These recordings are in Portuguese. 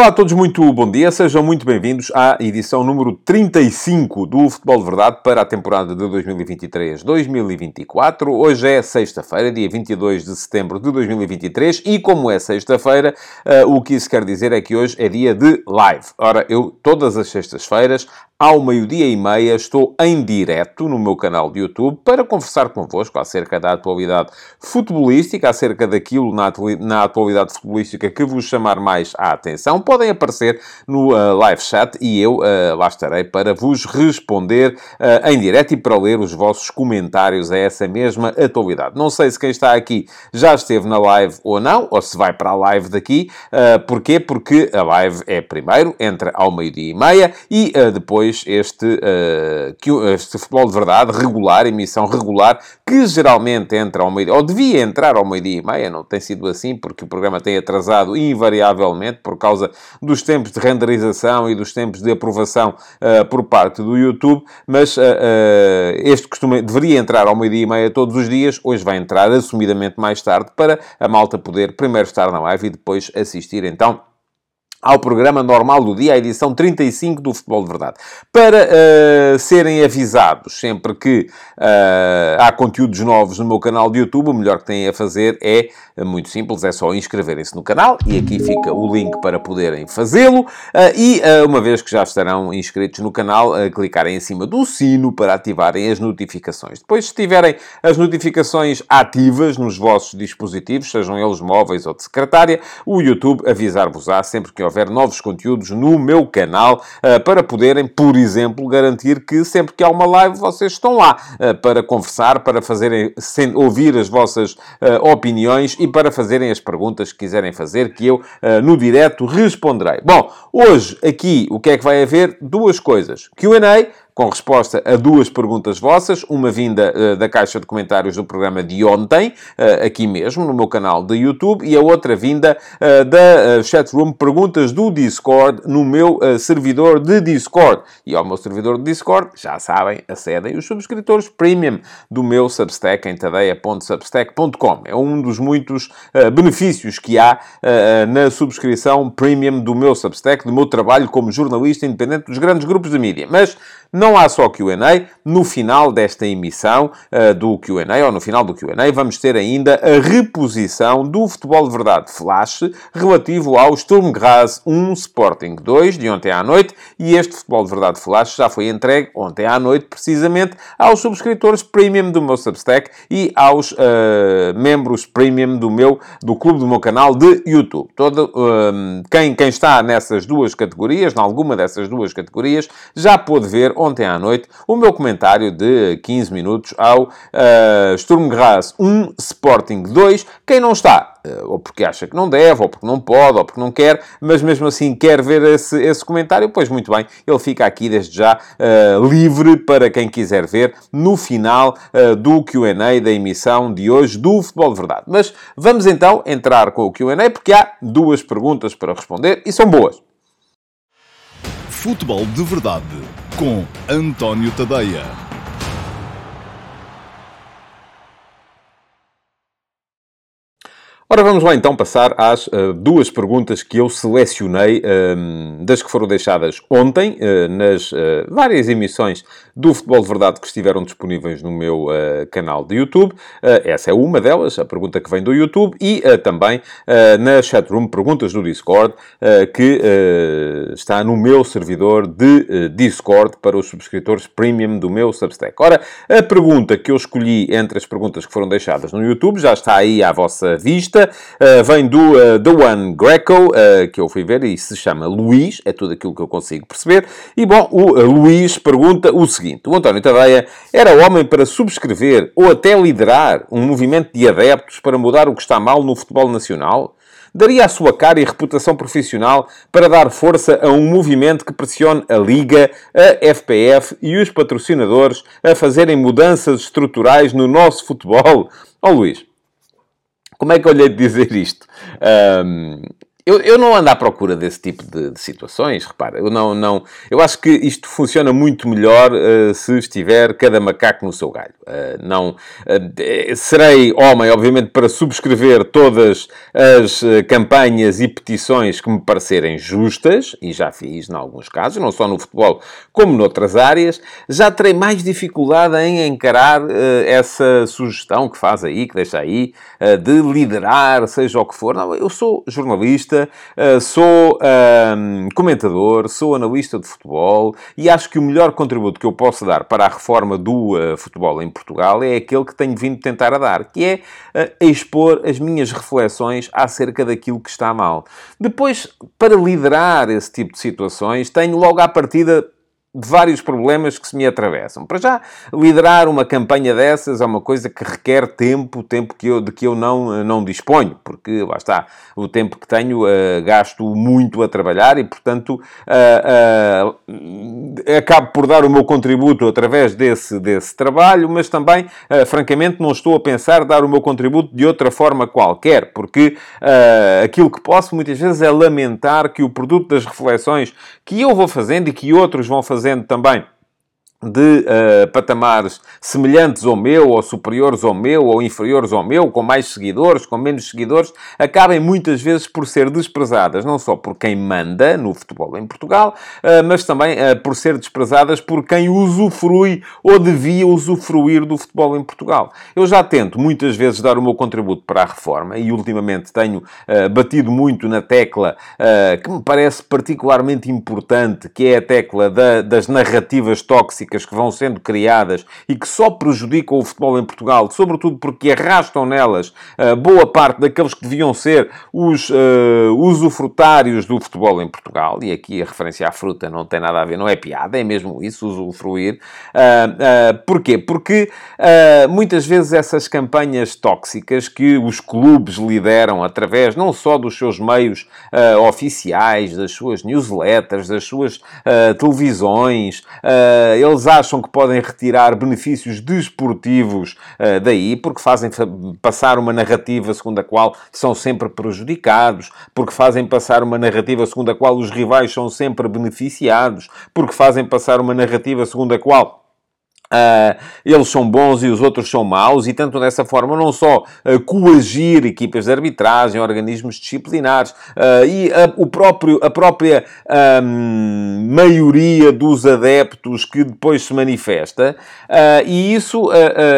Olá a todos, muito bom dia. Sejam muito bem-vindos à edição número 35 do Futebol de Verdade para a temporada de 2023-2024. Hoje é sexta-feira, dia 22 de setembro de 2023 e como é sexta-feira, uh, o que isso quer dizer é que hoje é dia de live. Ora, eu todas as sextas-feiras ao meio-dia e meia estou em direto no meu canal de YouTube para conversar convosco acerca da atualidade futebolística, acerca daquilo na, na atualidade futebolística que vos chamar mais a atenção. Podem aparecer no uh, live chat e eu uh, lá estarei para vos responder uh, em direto e para ler os vossos comentários a essa mesma atualidade. Não sei se quem está aqui já esteve na live ou não, ou se vai para a live daqui. Uh, porquê? Porque a live é primeiro, entra ao meio-dia e meia e depois depois este, uh, este futebol de verdade, regular, emissão regular, que geralmente entra ao meio ou devia entrar ao meio-dia e meia, não tem sido assim, porque o programa tem atrasado invariavelmente por causa dos tempos de renderização e dos tempos de aprovação uh, por parte do YouTube, mas uh, este costume, deveria entrar ao meio-dia e meia todos os dias, hoje vai entrar assumidamente mais tarde para a malta poder primeiro estar na live e depois assistir então ao programa normal do dia, a edição 35 do Futebol de Verdade. Para uh, serem avisados sempre que uh, há conteúdos novos no meu canal de YouTube, o melhor que têm a fazer é uh, muito simples, é só inscreverem-se no canal e aqui fica o link para poderem fazê-lo. e uma vez que já estarão inscritos no canal, clicarem em cima do sino para ativarem as notificações. Depois, se tiverem as notificações ativas nos vossos dispositivos, sejam eles móveis ou de secretária, o YouTube avisar-vos-á sempre que houver novos conteúdos no meu canal, uh, para poderem, por exemplo, garantir que sempre que há uma live vocês estão lá uh, para conversar, para fazerem, ouvir as vossas uh, opiniões e para fazerem as perguntas que quiserem fazer, que eu no direto responderei. Bom, hoje aqui o que é que vai haver? Duas coisas. Q&A com resposta a duas perguntas vossas, uma vinda uh, da caixa de comentários do programa de ontem, uh, aqui mesmo, no meu canal de YouTube, e a outra vinda uh, da chatroom Perguntas do Discord, no meu servidor de Discord. E ao meu servidor de Discord, já sabem, acedem os subscritores premium do meu Substack em tadeia.substack.com. É um dos muitos benefícios que há na subscrição premium do meu Substack, do meu trabalho como jornalista independente dos grandes grupos de mídia. Mas não há só QA. No final desta emissão uh, do QA, ou no final do QA, vamos ter ainda a reposição do Futebol de Verdade Flash relativo ao Sturm Graz 1 Sporting 2 de ontem à noite. E este Futebol de Verdade Flash já foi entregue ontem à noite, precisamente, aos subscritores premium do meu Substack e aos uh, membros premium do meu do clube do meu canal de YouTube. Todo, uh, quem, quem está nessas duas categorias, em alguma dessas duas categorias, já pôde ver ontem à noite o meu comentário de 15 minutos ao uh, Sturm Graz 1, Sporting 2. Quem não está, uh, ou porque acha que não deve, ou porque não pode, ou porque não quer, mas mesmo assim quer ver esse, esse comentário, pois muito bem, ele fica aqui desde já uh, livre para quem quiser ver no final do QA da emissão de hoje do Futebol de Verdade. Mas vamos então entrar com o QA, porque há duas perguntas para responder e são boas. Futebol de Verdade com António Tadeia. Ora, vamos lá então passar às uh, duas perguntas que eu selecionei uh, das que foram deixadas ontem, uh, nas várias emissões do Futebol de Verdade que estiveram disponíveis no meu canal de YouTube. essa é uma delas, a pergunta que vem do YouTube, e também na chatroom Perguntas do Discord, que está no meu servidor de Discord para os subscritores premium do meu Substack. Ora, a pergunta que eu escolhi entre as perguntas que foram deixadas no YouTube já está aí à vossa vista uh, vem do uh, The One Greco, uh, que eu fui ver, e se chama Luís, é tudo aquilo que eu consigo perceber. E bom, o Luís pergunta o seguinte: o António Tadeia era homem para subscrever ou até liderar um movimento de adeptos para mudar o que está mal no futebol nacional? daria a sua cara e reputação profissional para dar força a um movimento que pressione a Liga, a FPF e os patrocinadores a fazerem mudanças estruturais no nosso futebol? Ó oh, Luís, como é que eu lhe hei de dizer isto? Um, eu, eu não ando à procura desse tipo de, de, situações, repara. Eu não, não... Eu acho que isto funciona muito melhor uh, se estiver cada macaco no seu galho. Uh, não... Uh, serei homem, obviamente, para subscrever todas as campanhas e petições que me parecerem justas, e já fiz em alguns casos, não só no futebol como noutras áreas. Já terei mais dificuldade em encarar essa sugestão que faz aí, que deixa aí, de liderar, seja o que for. Não, eu sou jornalista, jornalista, eh, sou um, comentador, sou analista de futebol e acho que o melhor contributo que eu posso dar para a reforma do uh, futebol em Portugal é aquele que tenho vindo tentar a dar, que é uh, expor as minhas reflexões acerca daquilo que está mal. Depois, para liderar esse tipo de situações, tenho logo à partida de vários problemas que se me atravessam. Para já, liderar uma campanha dessas é uma coisa que requer tempo, tempo que eu, de que eu não, não disponho, porque lá está, o tempo que tenho uh, gasto muito a trabalhar e, portanto, uh, uh, acabo por dar o meu contributo através desse, desse trabalho, mas também, francamente, não estou a pensar dar o meu contributo de outra forma qualquer, porque aquilo que posso muitas vezes é lamentar que o produto das reflexões que eu vou fazendo e que outros vão fazendo fazendo também de uh, patamares semelhantes ao meu, ou superiores ao meu, ou inferiores ao meu, com mais seguidores, com menos seguidores, acabem muitas vezes por ser desprezadas, não só por quem manda no futebol em Portugal, uh, mas também uh, por ser desprezadas por quem usufrui ou devia usufruir do futebol em Portugal. Eu já tento muitas vezes dar o meu contributo para a reforma e ultimamente tenho batido muito na tecla que me parece particularmente importante, que é a tecla da, das narrativas tóxicas que vão sendo criadas e que só prejudicam o futebol em Portugal, sobretudo porque arrastam nelas uh, boa parte daqueles que deviam ser os uh, usufrutários do futebol em Portugal. E aqui a referência à fruta não tem nada a ver, não é piada, é mesmo isso, usufruir. Uh, uh, porquê? Porque muitas vezes essas campanhas tóxicas que os clubes lideram através não só dos seus meios oficiais, das suas newsletters, das suas televisões, eles eles acham que podem retirar benefícios desportivos uh, daí, porque fazem passar uma narrativa segundo a qual são sempre prejudicados, porque fazem passar uma narrativa segundo a qual os rivais são sempre beneficiados, porque fazem passar uma narrativa segundo a qual Uh, eles são bons e os outros são maus, e tanto dessa forma não só uh, coagir equipas de arbitragem, organismos disciplinares uh, e a, o próprio, a própria um, maioria dos adeptos que depois se manifesta, e isso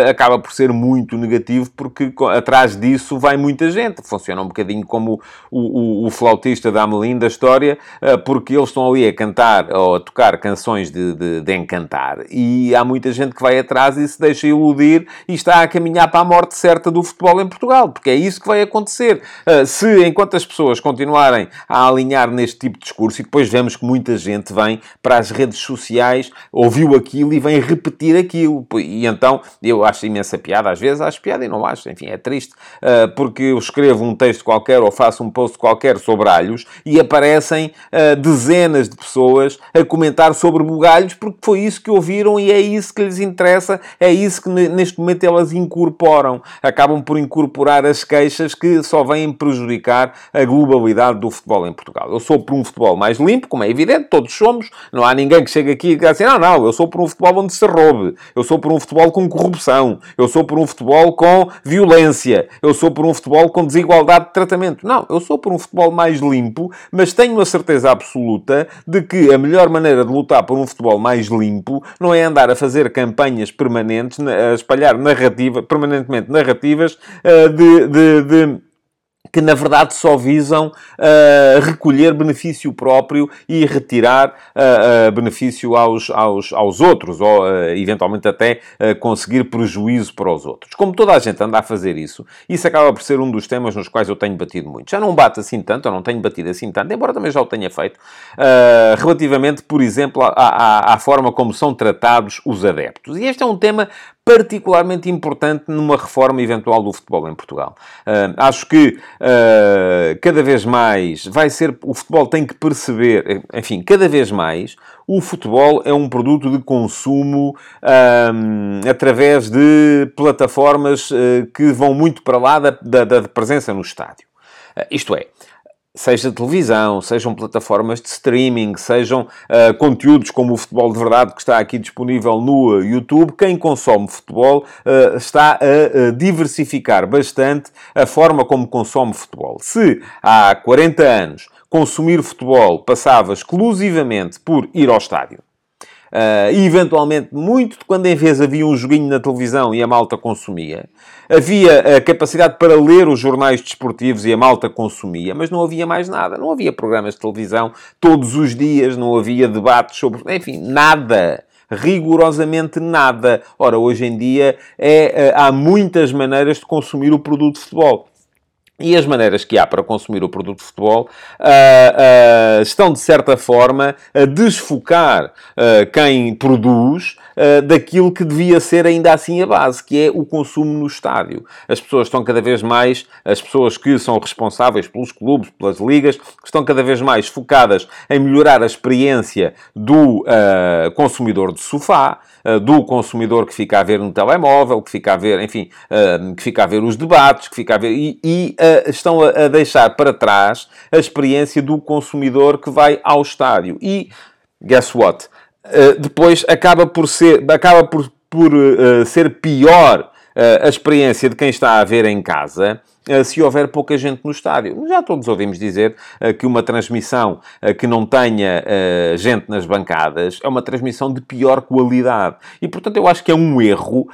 acaba por ser muito negativo porque atrás disso vai muita gente. Funciona um bocadinho como o, o, o flautista da Amelim da história, porque eles estão ali a cantar ou a tocar canções de, de, de encantar, e há muita gente gente que vai atrás e se deixa iludir e está a caminhar para a morte certa do futebol em Portugal, porque é isso que vai acontecer. Uh, se, enquanto as pessoas continuarem a alinhar neste tipo de discurso, e depois vemos que muita gente vem para as redes sociais, ouviu aquilo e vem repetir aquilo. E então, eu acho imensa piada, às vezes acho piada e não acho, enfim, é triste, uh, porque eu escrevo um texto qualquer ou faço um post qualquer sobre alhos e aparecem uh, dezenas de pessoas a comentar sobre bugalhos porque foi isso que ouviram e é isso que lhes lhes interessa, é isso que neste momento elas incorporam. Acabam por incorporar as queixas que só vêm prejudicar a globalidade do futebol em Portugal. Eu sou por um futebol mais limpo, como é evidente, todos somos. Não há ninguém que chegue aqui e diga assim, não, não, eu sou por um futebol onde se roube. Eu sou por um futebol com corrupção. Eu sou por um futebol com violência. Eu sou por um futebol com desigualdade de tratamento. Não, eu sou por um futebol mais limpo, mas tenho a certeza absoluta de que a melhor maneira de lutar por um futebol mais limpo não é andar a fazer campanhas permanentes, a espalhar narrativa, permanentemente narrativas uh, de, de, de que na verdade só visam uh, recolher benefício próprio e retirar uh, uh, benefício aos, aos, aos outros, ou eventualmente até conseguir prejuízo para os outros. Como toda a gente anda a fazer isso, isso acaba por ser um dos temas nos quais eu tenho batido muito. Já não bate assim tanto, eu não tenho batido assim tanto, embora também já o tenha feito, relativamente, por exemplo, à, à, à forma como são tratados os adeptos. E este é um tema particularmente importante numa reforma eventual do futebol em Portugal. Uh, acho que uh, cada vez mais vai ser. O futebol tem que perceber, enfim, cada vez mais o futebol é um produto de consumo um, através de plataformas uh, que vão muito para lá da, da, da presença no estádio. isto é, seja televisão, sejam plataformas de streaming, sejam uh, conteúdos como o Futebol de Verdade, que está aqui disponível no uh, YouTube, quem consome futebol uh, está a diversificar bastante a forma como consome futebol. Se há 40 anos consumir futebol passava exclusivamente por ir ao estádio, Uh, e eventualmente, muito de quando em vez havia um joguinho na televisão e a malta consumia. Havia a capacidade para ler os jornais desportivos e a malta consumia, mas não havia mais nada. Não havia programas de televisão todos os dias, não havia debates sobre. Enfim, nada rigorosamente nada. Ora, hoje em dia é, eh, há muitas maneiras de consumir o produto de futebol. E as maneiras que há para consumir o produto de futebol uh, uh, estão, de certa forma, a desfocar uh, quem produz daquilo que devia ser ainda assim a base, que é o consumo no estádio. As pessoas estão cada vez mais, as pessoas que são responsáveis pelos clubes, pelas ligas, estão cada vez mais focadas em melhorar a experiência do consumidor de sofá, do consumidor que fica a ver no telemóvel, que fica a ver, enfim, que fica a ver os debates, que fica a ver... E, e estão a, deixar para trás a experiência do consumidor que vai ao estádio. E, guess what? Uh, depois acaba por ser, acaba por, por uh, ser pior uh, a experiência de quem está a ver em casa. eh, se houver pouca gente no estádio. Já todos ouvimos dizer eh, que uma transmissão eh, que não tenha gente nas bancadas é uma transmissão de pior qualidade. E, portanto, eu acho que é um erro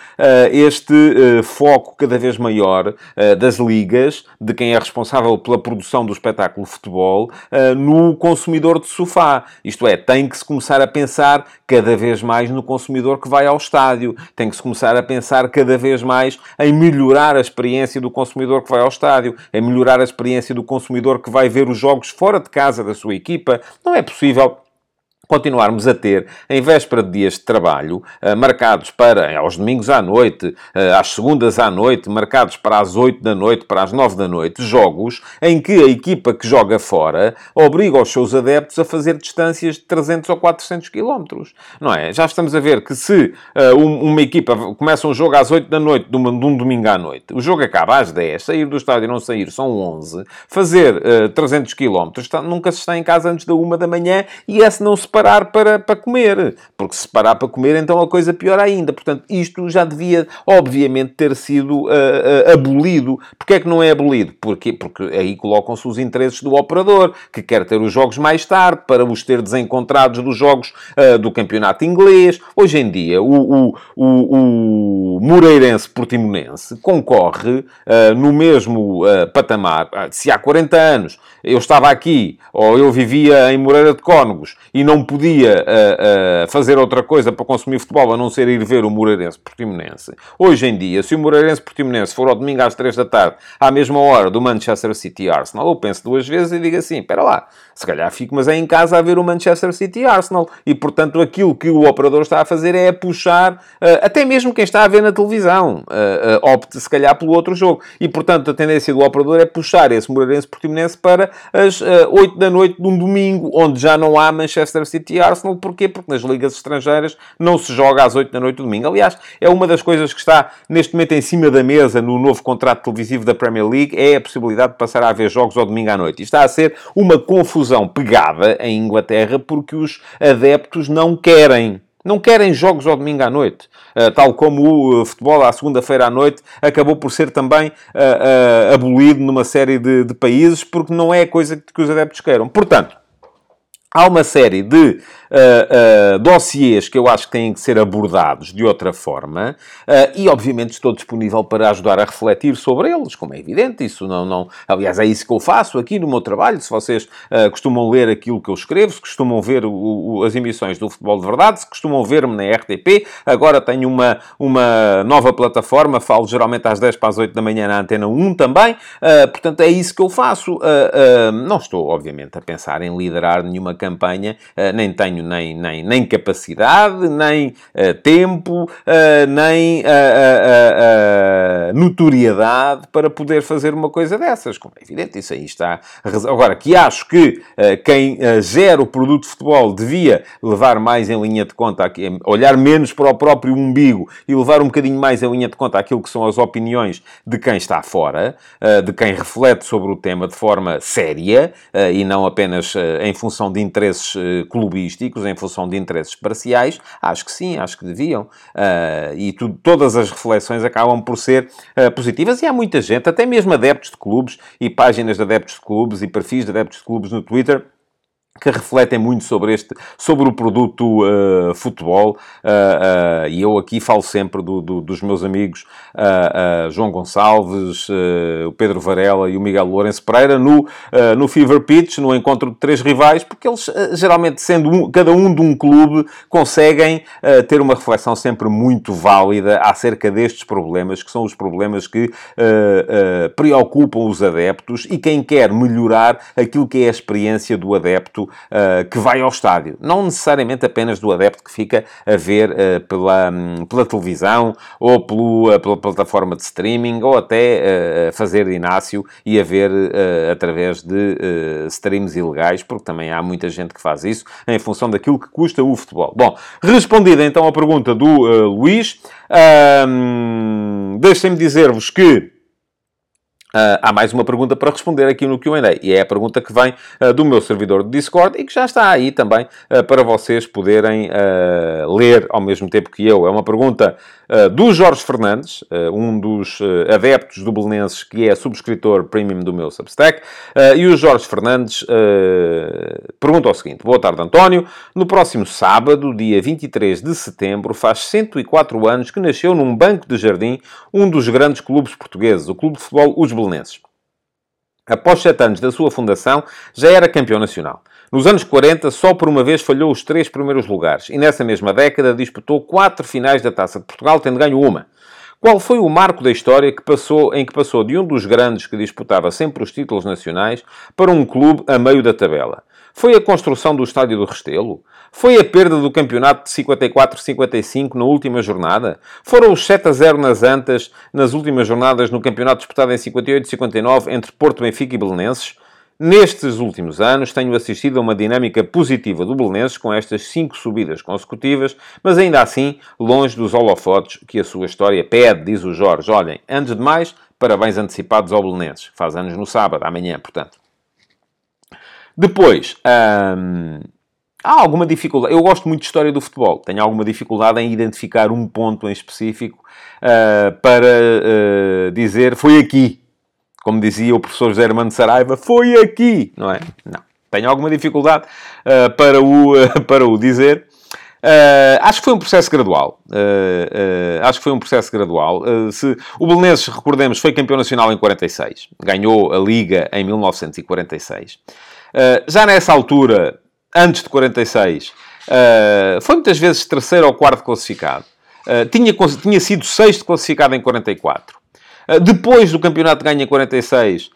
este foco cada vez maior das ligas, de quem é responsável pela produção do espetáculo futebol, no consumidor de sofá. Isto é, tem que se começar a pensar cada vez mais no consumidor que vai ao estádio. Tem que se começar a pensar cada vez mais em melhorar a experiência do consumidor que vai vai ao estádio, é melhorar a experiência do consumidor que vai ver os jogos fora de casa da sua equipa. Não é possível continuarmos a ter, em véspera de dias de trabalho, uh, marcados para, aos domingos à noite, uh, às segundas à noite, marcados para as 8 da noite, para as 9 da noite, jogos em que a equipa que joga fora obriga os seus adeptos a fazer distâncias de 300 ou 400 quilómetros. Não é? Já estamos a ver que se uma equipa começa um jogo às 8 da noite, de, um domingo à noite, o jogo acaba às 10, sair do estádio e não sair são 11, fazer uh, 300 quilómetros, nunca se está em casa antes da 1 da manhã e esse não se parar para, para comer. Porque se parar para comer, então a coisa pior ainda. Portanto, isto já devia, obviamente, ter sido uh, uh, abolido. Porquê é que não é abolido? Porque, porque aí colocam-se os interesses do operador, que quer ter os jogos mais tarde, para os ter desencontrados dos jogos uh, do campeonato inglês. Hoje em dia, o, o, o, o Moreirense Portimonense concorre no mesmo patamar. Se há 40 anos eu estava aqui, ou eu vivia em Moreira de Cónegos, e não podia uh, uh, fazer outra coisa para consumir futebol a não ser ir ver o Moreirense Portimonense. Hoje em dia, se o Moreirense Portimonense for ao domingo às 3 da tarde, à mesma hora do Manchester City Arsenal, eu penso duas vezes e digo assim: espera lá, se calhar fico, mas é em casa a ver o Manchester City Arsenal. E, portanto, aquilo que o operador está a fazer é puxar, uh, até mesmo quem está a ver na televisão, opte se calhar pelo outro jogo. E, portanto, a tendência do operador é puxar esse Moreirense Portimonense para as uh, 8 da noite de um domingo, onde já não há Manchester City e Arsenal. Porquê? Porque nas ligas estrangeiras não se joga às 8 da noite do domingo. Aliás, é uma das coisas que está neste momento em cima da mesa no novo contrato televisivo da Premier League, é a possibilidade de passar a haver jogos ao domingo à noite. E está a ser uma confusão pegada em Inglaterra porque os adeptos não querem. Não querem jogos ao domingo à noite. Uh, tal como o uh, futebol à segunda-feira à noite acabou por ser também uh, abolido numa série de, de, países, porque não é a coisa que os adeptos queiram. Portanto, há uma série de uh, uh, dossiês que eu acho que têm que ser abordados de outra forma uh, e, obviamente, estou disponível para ajudar a refletir sobre eles, como é evidente. Isso não, não... Aliás, é isso que eu faço aqui no meu trabalho. Se vocês costumam ler aquilo que eu escrevo, se costumam ver o, o, as emissões do Futebol de Verdade, se costumam ver-me na RTP, agora tenho uma, uma nova plataforma, falo geralmente às 10 para as 8 da manhã na Antena 1 também. portanto, é isso que eu faço. não estou, obviamente, a pensar em liderar nenhuma campanha, nem tenho tenho nem, nem, nem capacidade, nem uh, tempo, uh, nem notoriedade para poder fazer uma coisa dessas. Como é evidente, isso aí está. Agora, que acho que quem gera o produto de futebol devia levar mais em linha de conta, olhar menos para o próprio umbigo e levar um bocadinho mais em linha de conta aquilo que são as opiniões de quem está fora, de quem reflete sobre o tema de forma séria e não apenas em função de interesses clubísticos, em função de interesses parciais, acho que sim, acho que deviam. Uh, e tu, todas as reflexões acabam por ser uh, positivas. E há muita gente, até mesmo adeptos de clubes e páginas de adeptos de clubes e perfis de adeptos de clubes no Twitter que refletem muito sobre este, sobre o produto uh, futebol, uh, uh, e eu aqui falo sempre do, do, dos meus amigos João Gonçalves, o Pedro Varela e o Miguel Lourenço Pereira no, no Fever Pitch, no encontro de três rivais, porque eles, geralmente, sendo um, cada um de um clube, conseguem ter uma reflexão sempre muito válida acerca destes problemas, que são os problemas que preocupam os adeptos e quem quer melhorar aquilo que é a experiência do adepto uh, que vai ao estádio. Não necessariamente apenas do adepto que fica a ver uh, pela, um, pela televisão ou pelo, uh, pela plataforma de streaming ou até fazer Inácio e a ver através de streams ilegais, porque também há muita gente que faz isso em função daquilo que custa o futebol. Bom, respondida então a pergunta do Luís, deixem-me dizer-vos que Uh, há mais uma pergunta para responder aqui no Q&A e é a pergunta que vem uh, do meu servidor de Discord e que já está aí também uh, para vocês poderem ler ao mesmo tempo que eu. É uma pergunta do Jorge Fernandes, um dos adeptos do Belenenses que é subscritor premium do meu Substack, e o Jorge Fernandes pergunta o seguinte: Boa tarde, António. No próximo sábado, dia 23 de setembro, faz 104 anos que nasceu num banco de jardim um dos grandes clubes portugueses, o Clube de Futebol Os belenenses. Após sete anos da sua fundação, já era campeão nacional. Nos anos 40, só por uma vez falhou os três primeiros lugares e nessa mesma década disputou quatro finais da Taça de Portugal, tendo ganho uma. Qual foi o marco da história que passou, em que passou de um dos grandes que disputava sempre os títulos nacionais para um clube a meio da tabela? Foi a construção do Estádio do Restelo? Foi a perda do campeonato de 54-55 na última jornada? Foram os 7 a 0 nas Antas nas últimas jornadas no campeonato disputado em 58-59 entre Porto, Benfica e Belenenses? Nestes últimos anos, tenho assistido a uma dinâmica positiva do Belenenses com estas cinco subidas consecutivas, mas ainda assim longe dos holofotes que a sua história pede, diz o Jorge. Olhem, antes de mais, parabéns antecipados ao Belenenses. Faz anos no sábado, amanhã, portanto. Depois, hum, há alguma dificuldade. Eu gosto muito de história do futebol. Tenho alguma dificuldade em identificar um ponto em específico uh, para uh, dizer foi aqui. Como dizia o professor José Hermano Saraiva, foi aqui, não é? Não. Tenho alguma dificuldade uh, para, o, para o dizer. acho que foi um processo gradual. acho que foi um processo gradual. se, o Belenenses, recordemos, foi campeão nacional em 46. Ganhou a Liga em 1946. Uh, já nessa altura, antes de 46, uh, eh, foi muitas vezes terceiro ou quarto classificado. Uh, tinha, tinha sido sexto classificado em 44. Depois do campeonato ganha em 46,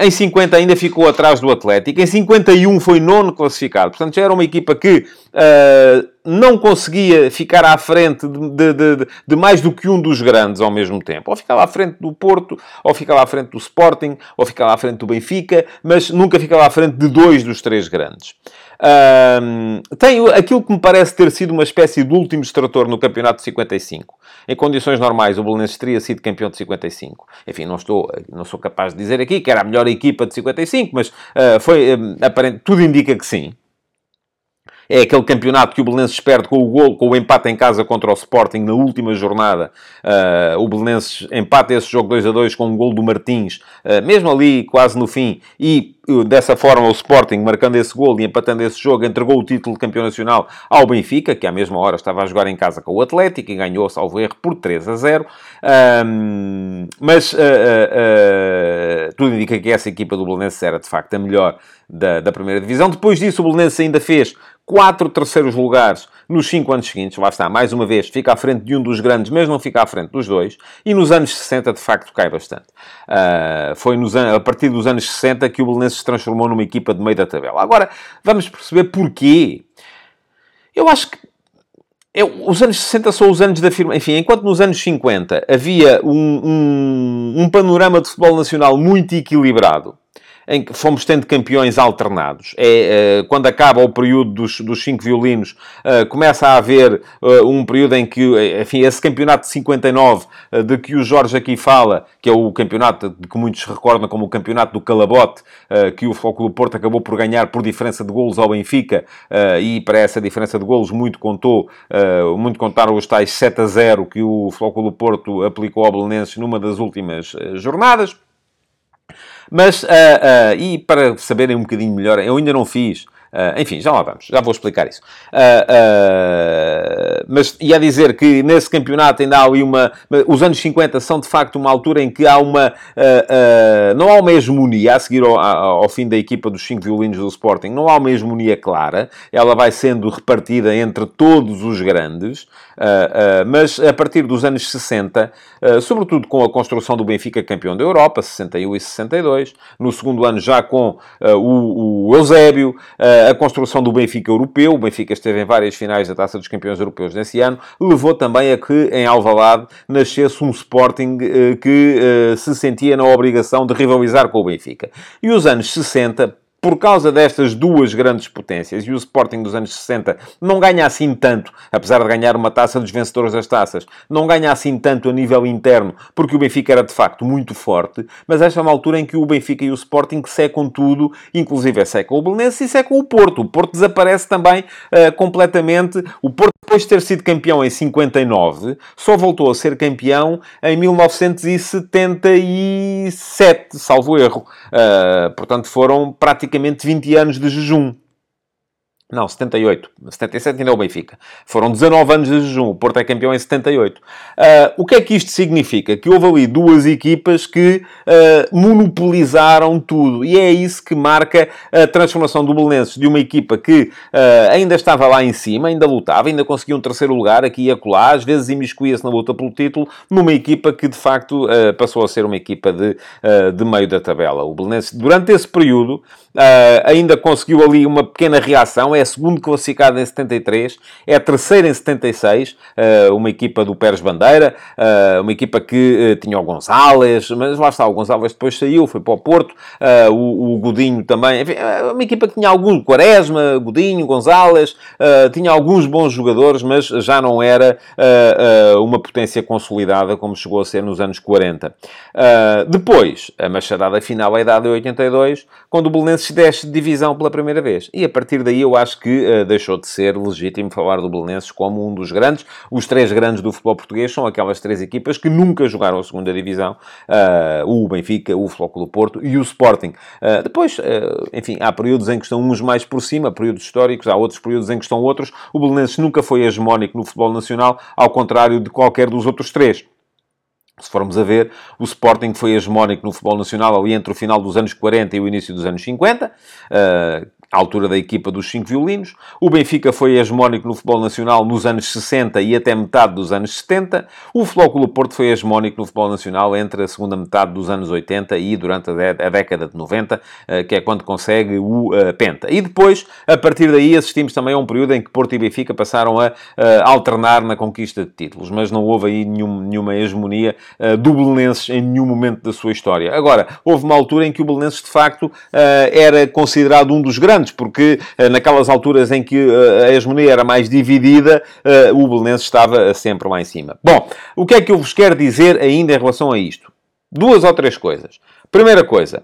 em 50 ainda ficou atrás do Atlético. Em 51 foi nono classificado. Portanto, já era uma equipa que uh, não conseguia ficar à frente de, de, de, de, mais do que um dos grandes ao mesmo tempo. Ou ficava à frente do Porto, ou ficava à frente do Sporting, ou ficava à frente do Benfica, mas nunca ficava à frente de dois dos três grandes. Um, tem aquilo que me parece ter sido uma espécie de último extrator no campeonato de 55. Em condições normais, o Belenenses teria sido campeão de 55. Enfim, não, estou, não sou capaz de dizer aqui que era a melhor equipa de 55, mas uh, foi, uh, aparente, tudo indica que sim. É aquele campeonato que o Belenenses perde com o gol, com o empate em casa contra o Sporting na última jornada. Uh, o Belenenses empata esse jogo 2 a 2 com um gol do Martins, uh, mesmo ali quase no fim, e dessa forma o Sporting, marcando esse gol e empatando esse jogo, entregou o título de campeão nacional ao Benfica, que à mesma hora estava a jogar em casa com o Atlético e ganhou, salvo erro, por 3 a 0. mas tudo indica que essa equipa do Belenenses era de facto a melhor da, da primeira divisão. Depois disso, o Belenenses ainda fez quatro terceiros lugares nos cinco anos seguintes. Lá está, mais uma vez, fica à frente de um dos grandes, mas não fica à frente dos dois. E nos anos 60, de facto, cai bastante. Uh, foi nos, a partir dos anos 60 que o Belenenses se transformou numa equipa de meio da tabela. Agora, vamos perceber porquê. Eu acho que eu, os anos 60 são os anos da firma. Enfim, enquanto nos anos 50 havia um, um, um panorama de futebol nacional muito equilibrado, em que fomos tendo campeões alternados. É, uh, quando acaba o período dos, dos cinco violinos, uh, começa a haver uh, um período em que, enfim, esse campeonato de 59, de que o Jorge aqui fala, que é o campeonato de que muitos recordam como o campeonato do Calabote, que o Foco do Porto acabou por ganhar por diferença de golos ao Benfica, e para essa diferença de golos muito contou, muito contaram os tais 7 a 0 que o do Porto aplicou ao Belenenses numa das últimas jornadas. Mas, uh, uh, e para saberem um bocadinho melhor, eu ainda não fiz Uh, enfim, já lá vamos, já vou explicar isso. Uh, uh, mas ia dizer que nesse campeonato ainda há ali uma. Os anos 50 são de facto uma altura em que há uma. não há uma hegemonia a seguir ao, ao, fim da equipa dos cinco violinos do Sporting, não há uma hegemonia clara, ela vai sendo repartida entre todos os grandes, mas a partir dos anos 60, sobretudo com a construção do Benfica campeão da Europa, 61 e 62, no segundo ano já com o, Eusébio a construção do Benfica europeu, o Benfica esteve em várias finais da Taça dos Campeões Europeus nesse ano, levou também a que em Alvalade nascesse um Sporting que se sentia na obrigação de rivalizar com o Benfica. E os anos 60 por causa destas duas grandes potências, e o Sporting dos anos 60 não ganha assim tanto, apesar de ganhar uma taça dos vencedores das taças, não ganha assim tanto a nível interno, porque o Benfica era de facto muito forte, mas esta é uma altura em que o Benfica e o Sporting secam tudo, inclusive secam o Belenenses e secam o Porto. O Porto desaparece também uh, completamente. O Porto, depois de ter sido campeão em 59, só voltou a ser campeão em 1977, salvo erro. Uh, portanto, foram praticamente praticamente 20 anos de jejum. Não, 78. 77 ainda é o Benfica. Foram 19 anos de jejum. O Porto é campeão em 78. Uh, ah, o que é que isto significa? Que houve ali duas equipas que uh, monopolizaram tudo. E é isso que marca a transformação do Belenenses de uma equipa que uh, ainda estava lá em cima, ainda lutava, ainda conseguia um terceiro lugar aqui e acolá, às vezes imiscuía-se na luta pelo título, numa equipa que de facto passou a ser uma equipa de, de meio da tabela. O Belenenses, durante esse período, ainda conseguiu ali uma pequena reação é segundo classificado em 73, é terceiro em 76, eh, uma equipa do Pérez Bandeira, eh, uma equipa que eh, tinha o Gonzalez, mas lá está, o Gonzalez depois saiu, foi para o Porto, o, Godinho também, enfim, uma equipa que tinha alguns, Quaresma, Godinho, Gonzalez, tinha alguns bons jogadores, mas já não era uma potência consolidada como chegou a ser nos anos 40. depois, a machadada final é dada em 82, quando o Belenenses desce de divisão pela primeira vez. E a partir daí eu acho acho que uh, deixou de ser legítimo falar do Belenenses como um dos grandes. Os três grandes do futebol português são aquelas três equipas que nunca jogaram a segunda divisão. Uh, o Benfica, o Flóculo Porto e o Sporting. Uh, depois, enfim, há períodos em que estão uns mais por cima, períodos históricos, há outros períodos em que estão outros. O Belenenses nunca foi hegemónico no futebol nacional, ao contrário de qualquer dos outros três. Se formos a ver, o Sporting foi hegemónico no futebol nacional ali entre o final dos anos 40 e o início dos anos 50. À altura da equipa dos cinco violinos. O Benfica foi hegemónico no futebol nacional nos anos 60 e até metade dos anos 70. O Flóculo Porto foi hegemónico no futebol nacional entre a segunda metade dos anos 80 e durante a década de 90, eh, que é quando consegue o eh, Penta. E depois, a partir daí, assistimos também a um período em que Porto e Benfica passaram a eh, alternar na conquista de títulos, mas não houve aí nenhum, nenhuma hegemonia do Belenenses em nenhum momento da sua história. Agora, houve uma altura em que o Belenenses, de facto, era considerado um dos grandes porque eh, naquelas alturas em que eh, a hegemonia era mais dividida, eh, o Belenenses estava sempre lá em cima. Bom, o que é que eu vos quero dizer ainda em relação a isto? Duas ou três coisas. Primeira coisa,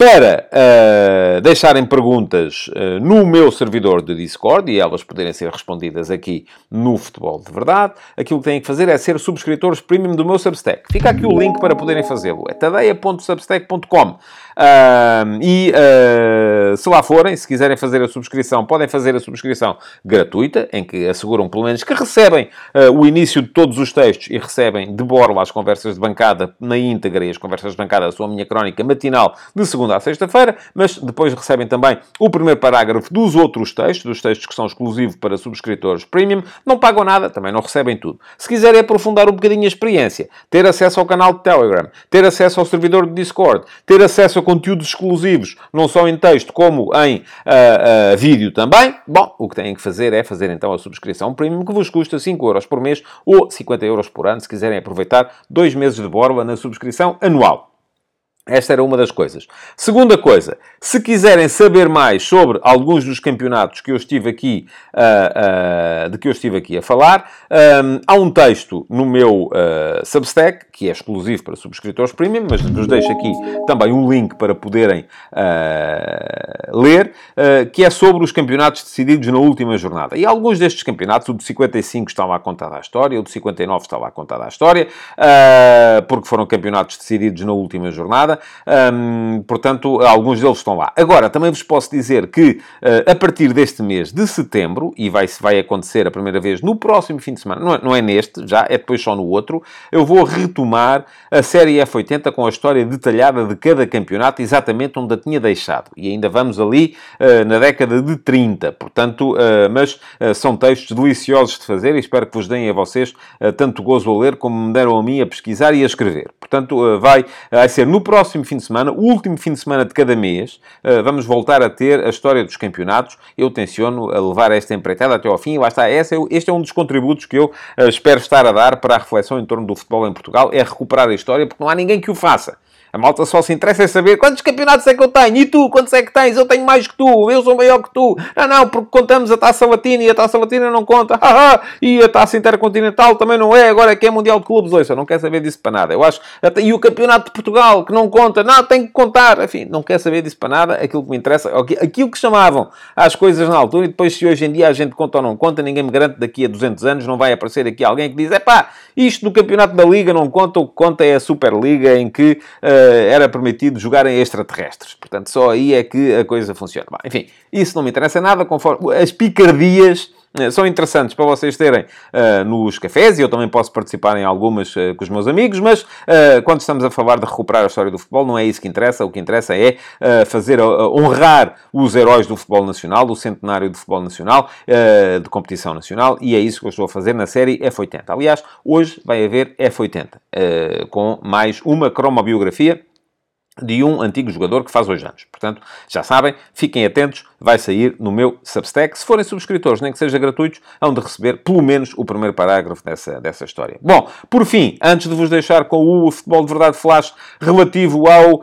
para uh, deixarem perguntas uh, no meu servidor de Discord e elas poderem ser respondidas aqui no Futebol de Verdade, aquilo que têm que fazer é ser subscritores premium do meu Substack. Fica aqui o link para poderem fazê-lo. É tadeia.substack.com. Uh, e uh, se lá forem, se quiserem fazer a subscrição, podem fazer a subscrição gratuita, em que asseguram pelo menos que recebem uh, o início de todos os textos e recebem de borla as conversas de bancada na íntegra e as conversas de bancada, a sua minha crónica matinal de segunda segunda à sexta-feira, mas depois recebem também o primeiro parágrafo dos outros textos, dos textos que são exclusivos para subscritores premium. Não pagam nada, também não recebem tudo. Se quiserem aprofundar um bocadinho a experiência, ter acesso ao canal de Telegram, ter acesso ao servidor de Discord, ter acesso a conteúdos exclusivos, não só em texto como em uh, uh, vídeo também, bom, o que têm que fazer é fazer então a subscrição premium, que vos custa 5 euros por mês ou 50 euros por ano, se quiserem aproveitar dois meses de borla na subscrição anual. Esta era uma das coisas. Segunda coisa, se quiserem saber mais sobre alguns dos campeonatos que eu estive aqui, uh, uh, de que eu estive aqui a falar, um, há um texto no meu uh, Substack, que é exclusivo para subscritores premium, mas vos deixo aqui também um link para poderem ler, que é sobre os campeonatos decididos na última jornada. E alguns destes campeonatos, o de 55 está lá contado à história, o de 59 está lá contado à história, porque foram campeonatos decididos na última jornada. Portanto, alguns deles estão lá. Agora, também vos posso dizer que uh, a partir deste mês de setembro, e vai, vai acontecer a primeira vez no próximo fim de semana, não é, não é neste, já é depois só no outro, eu vou retomar a série F80 com a história detalhada de cada campeonato, exatamente onde a tinha deixado. E ainda vamos ali uh, na década de 30. Portanto, uh, mas são textos deliciosos de fazer e espero que vos deem a vocês tanto gozo a ler como me deram a mim a pesquisar e a escrever. Portanto, vai, vai ser no próximo próximo fim de semana, o último fim de semana de cada mês, eh, vamos voltar a ter a história dos campeonatos. Eu tenciono a levar esta empreitada até ao fim lá está. Esse é, este é um dos contributos que eu eh, espero estar a dar para a reflexão em torno do futebol em Portugal, é recuperar a história, porque não há ninguém que o faça. A malta só se interessa em saber quantos campeonatos é que eu tenho. E tu, quantos é que tens? Eu tenho mais que tu. Eu sou maior que tu. Não, não, porque contamos a taça latina e a taça latina não conta. e a taça intercontinental também não é. Agora é que é Mundial de Clubes. Ouça, não quer saber disso para nada. Eu acho. E o campeonato de Portugal, que não conta. Não, tem que contar. Enfim, não quer saber disso para nada. Aquilo que me interessa. Aquilo que chamavam às coisas na altura. E depois, se hoje em dia a gente conta ou não conta, ninguém me garante daqui a 200 anos não vai aparecer aqui alguém que diz: é pá, isto do campeonato da Liga não conta. O que conta é a Superliga em que uh, era permitido permitido jogarem extraterrestres. Portanto, só aí é que a coisa funciona. Bom, enfim, isso não me interessa nada, conforme as picardias eh, são interessantes para vocês terem uh, nos cafés e eu também posso participar em algumas uh, com os meus amigos, mas uh, quando estamos a falar de recuperar a história do futebol, não é isso que interessa. O que interessa é fazer, honrar os heróis do futebol nacional, do centenário do futebol nacional, de competição nacional, e é isso que eu estou a fazer na série F80. Aliás, hoje vai haver F80, com mais uma cromobiografia de um antigo jogador que faz hoje anos. Portanto, já sabem, fiquem atentos, vai sair no meu Substack. Se forem subscritores, nem que seja gratuitos, hão de receber pelo menos o primeiro parágrafo dessa, dessa história. Bom, por fim, antes de vos deixar com o Futebol de Verdade Flash relativo ao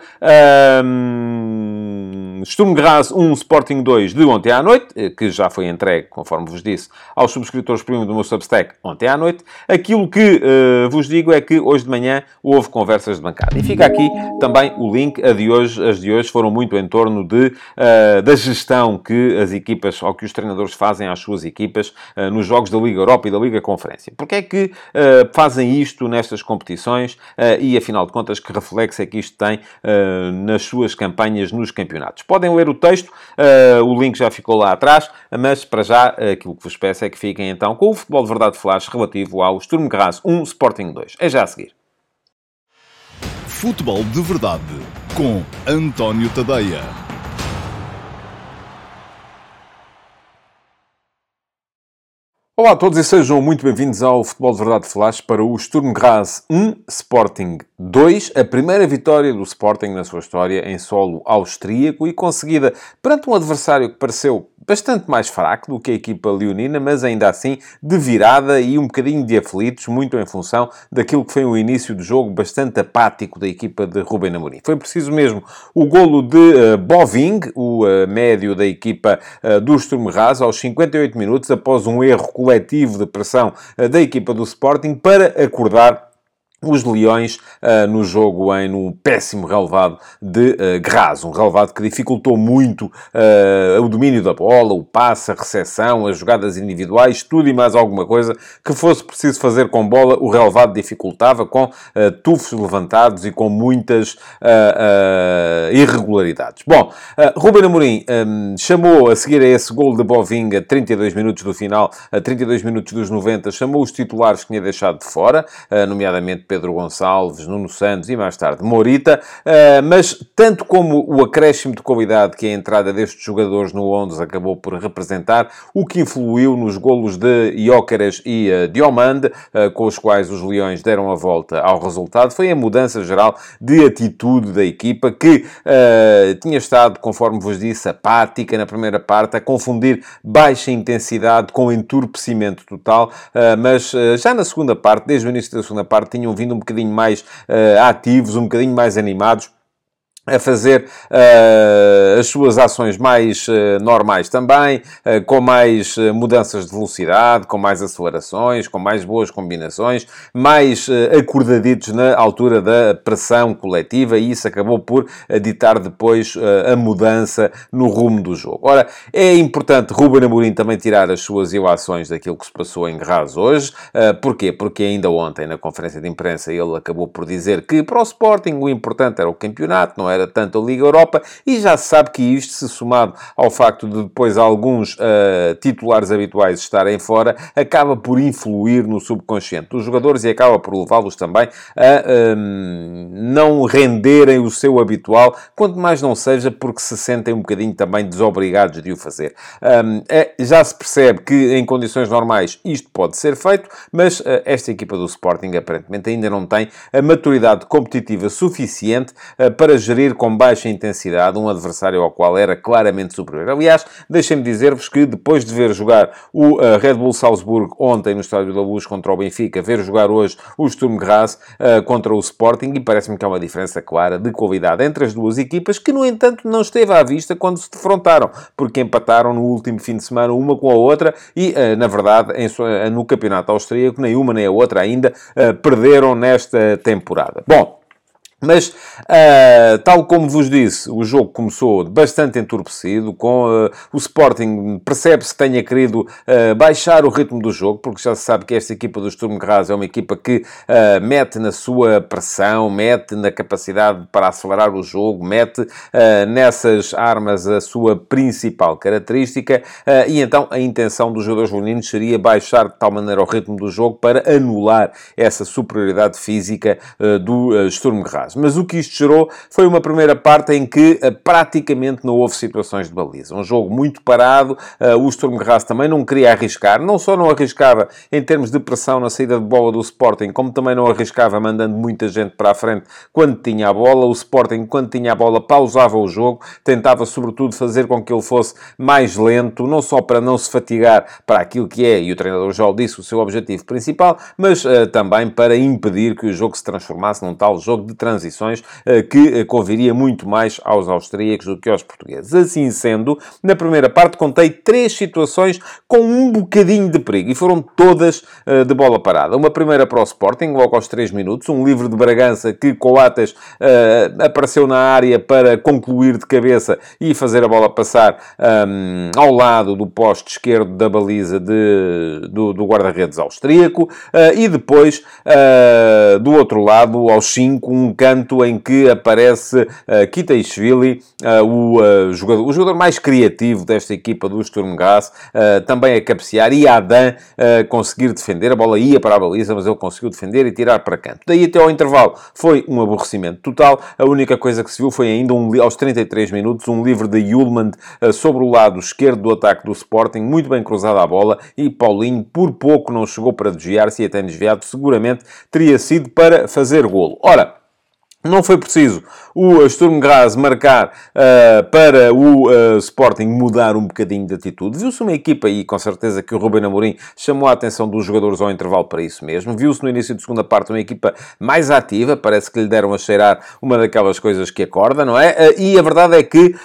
Sturm Graz 1 Sporting 2 de ontem à noite, eh, que já foi entregue, conforme vos disse, aos subscritores premium do meu Substack ontem à noite, aquilo que uh, vos digo é que hoje de manhã houve conversas de bancada. E fica aqui também o link. A de hoje, as de hoje foram muito em torno de, uh, da gestão que as equipas, ou que os treinadores fazem às suas equipas uh, nos jogos da Liga Europa e da Liga Conferência. Porque é que fazem isto nestas competições e, afinal de contas, que reflexo é que isto tem nas suas campanhas nos campeonatos? Podem ler o texto, o link já ficou lá atrás, mas para já aquilo que vos peço é que fiquem então com o Futebol de Verdade Flash relativo ao Sturm Graz 1 Sporting 2. É já a seguir. Futebol de Verdade com António Tadeia. Olá a todos e sejam muito bem-vindos ao Futebol de Verdade Flash para o Sturm Graz 1, Sporting 2, a primeira vitória do Sporting na sua história em solo austríaco e conseguida perante um adversário que pareceu bastante mais fraco do que a equipa leonina, mas ainda assim de virada e um bocadinho de aflitos, muito em função daquilo que foi o início do jogo bastante apático da equipa de Ruben Amorim. Foi preciso mesmo o golo de uh, Boving, o uh, médio da equipa uh, do Sturm Graz, aos 58 minutos, após um erro coletivo de pressão da equipa do Sporting, para acordar os Leões uh, no jogo em um péssimo relevado de uh, Graz, um relevado que dificultou muito uh, o domínio da bola, o passe, a recepção, as jogadas individuais, tudo e mais alguma coisa que fosse preciso fazer com bola, o relevado dificultava com uh, tufos levantados e com muitas irregularidades. Bom, Ruben Amorim um, chamou a seguir a esse gol de Bovinga, 32 minutos do final, a 32 minutos dos 90, chamou os titulares que tinha deixado de fora, nomeadamente Pedro Gonçalves, Nuno Santos e mais tarde Morita, mas tanto como o acréscimo de qualidade que a entrada destes jogadores no Ondas acabou por representar, o que influiu nos golos de Iócaras e Diomande, com os quais os Leões deram a volta ao resultado, foi a mudança geral de atitude da equipa que tinha estado, conforme vos disse, apática na primeira parte, a confundir baixa intensidade com entorpecimento total, mas já na segunda parte, desde o início da segunda parte, tinham vindo um bocadinho mais uh, ativos, um bocadinho mais animados a fazer uh, as suas ações mais uh, normais também, uh, com mais mudanças de velocidade, com mais acelerações, com mais boas combinações, mais acordaditos na altura da pressão coletiva e isso acabou por ditar depois a mudança no rumo do jogo. Ora, é importante Ruben Amorim também tirar as suas ilações daquilo que se passou em Graz hoje. porquê? Porque ainda ontem, na conferência de imprensa, ele acabou por dizer que para o Sporting o importante era o campeonato, não era tanto a Liga Europa, e já se sabe que isto, se somado ao facto de depois alguns uh, titulares habituais estarem fora, acaba por influir no subconsciente dos jogadores e acaba por levá-los também a um, não renderem o seu habitual, quanto mais não seja porque se sentem um bocadinho também desobrigados de o fazer. Um, é, já se percebe que em condições normais isto pode ser feito, mas uh, esta equipa do Sporting aparentemente ainda não tem a maturidade competitiva suficiente uh, para gerir com baixa intensidade um adversário ao qual era claramente superior. Aliás, deixem-me dizer-vos que depois de ver jogar o uh, Red Bull Salzburg ontem no Estádio da Luz contra o Benfica, ver jogar hoje o Sturm Graz uh, contra o Sporting, e parece-me que há uma diferença clara de qualidade entre as duas equipas, que no entanto não esteve à vista quando se defrontaram, porque empataram no último fim de semana uma com a outra e, uh, na verdade, em, no campeonato austríaco, nem uma nem a outra ainda perderam nesta temporada. Bom, mas, uh, tal como vos disse, o jogo começou bastante entorpecido, com uh, o Sporting, percebe-se que tenha querido uh, baixar o ritmo do jogo, porque já se sabe que esta equipa do Sturm Graz é uma equipa que mete na sua pressão, mete na capacidade para acelerar o jogo, mete nessas armas a sua principal característica, e então a intenção dos jogadores leoninos seria baixar de tal maneira o ritmo do jogo para anular essa superioridade física do Sturm Graz Mas o que isto gerou foi uma primeira parte em que uh, praticamente não houve situações de baliza. Um jogo muito parado, uh, o Sturm Graz também não queria arriscar, não só não arriscava em termos de pressão na saída de bola do Sporting, como também não arriscava mandando muita gente para a frente quando tinha a bola. O Sporting, quando tinha a bola, pausava o jogo, tentava sobretudo fazer com que ele fosse mais lento, não só para não se fatigar para aquilo que é, e o treinador já o disse, o seu objetivo principal, mas uh, também para impedir que o jogo se transformasse num tal jogo de transição transições eh, que eh, conviria muito mais aos austríacos do que aos portugueses. Assim sendo, na primeira parte contei três situações com um bocadinho de perigo e foram todas eh, de bola parada. Uma primeira para o Sporting, logo aos 3 minutos, um livre de Bragança que Coates apareceu na área para concluir de cabeça e fazer a bola passar um, ao lado do poste esquerdo da baliza de, do, do guarda-redes austríaco uh, e depois uh, do outro lado, aos 5, um em que aparece uh, Kitaishvili, uh, o, uh, jogador, o jogador mais criativo desta equipa do Sturm Graz, uh, também a cabecear, e Adam conseguir defender. A bola ia para a baliza, mas ele conseguiu defender e tirar para canto. Daí até ao intervalo foi um aborrecimento total. A única coisa que se viu foi ainda, um, aos 33 minutos, um livre de Yulman sobre o lado esquerdo do ataque do Sporting, muito bem cruzada a bola, e Paulinho por pouco não chegou para desviar-se e até desviado, seguramente teria sido para fazer golo. Ora, não foi preciso o Sturm Graz marcar uh, para o uh, Sporting mudar um bocadinho de atitude. Viu-se uma equipa, e com certeza que o Ruben Amorim chamou a atenção dos jogadores ao intervalo para isso mesmo. Viu-se no início de segunda parte uma equipa mais ativa, parece que lhe deram a cheirar uma daquelas coisas que acorda, não é? Uh, e a verdade é que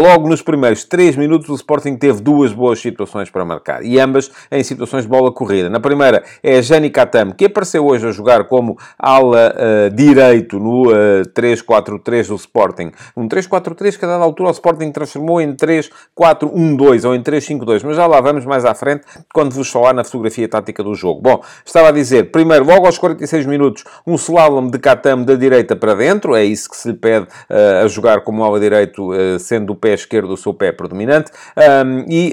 logo nos primeiros 3 minutos o Sporting teve duas boas situações para marcar, e ambas em situações de bola corrida. Na primeira é Jani Katam, que apareceu hoje a jogar como ala direito no uh, 3-4-3 do Sporting. Um 3-4-3 que a dada altura o Sporting transformou em 3-4-1-2 ou em 3-5-2, mas já lá vamos mais à frente quando vos falar na fotografia tática do jogo. Bom, estava a dizer, primeiro, logo aos 46 minutos, um slalom de Katam da direita para dentro, é isso que se lhe pede uh, a jogar como ala direito, uh, sendo o pé esquerdo o seu pé predominante, um, e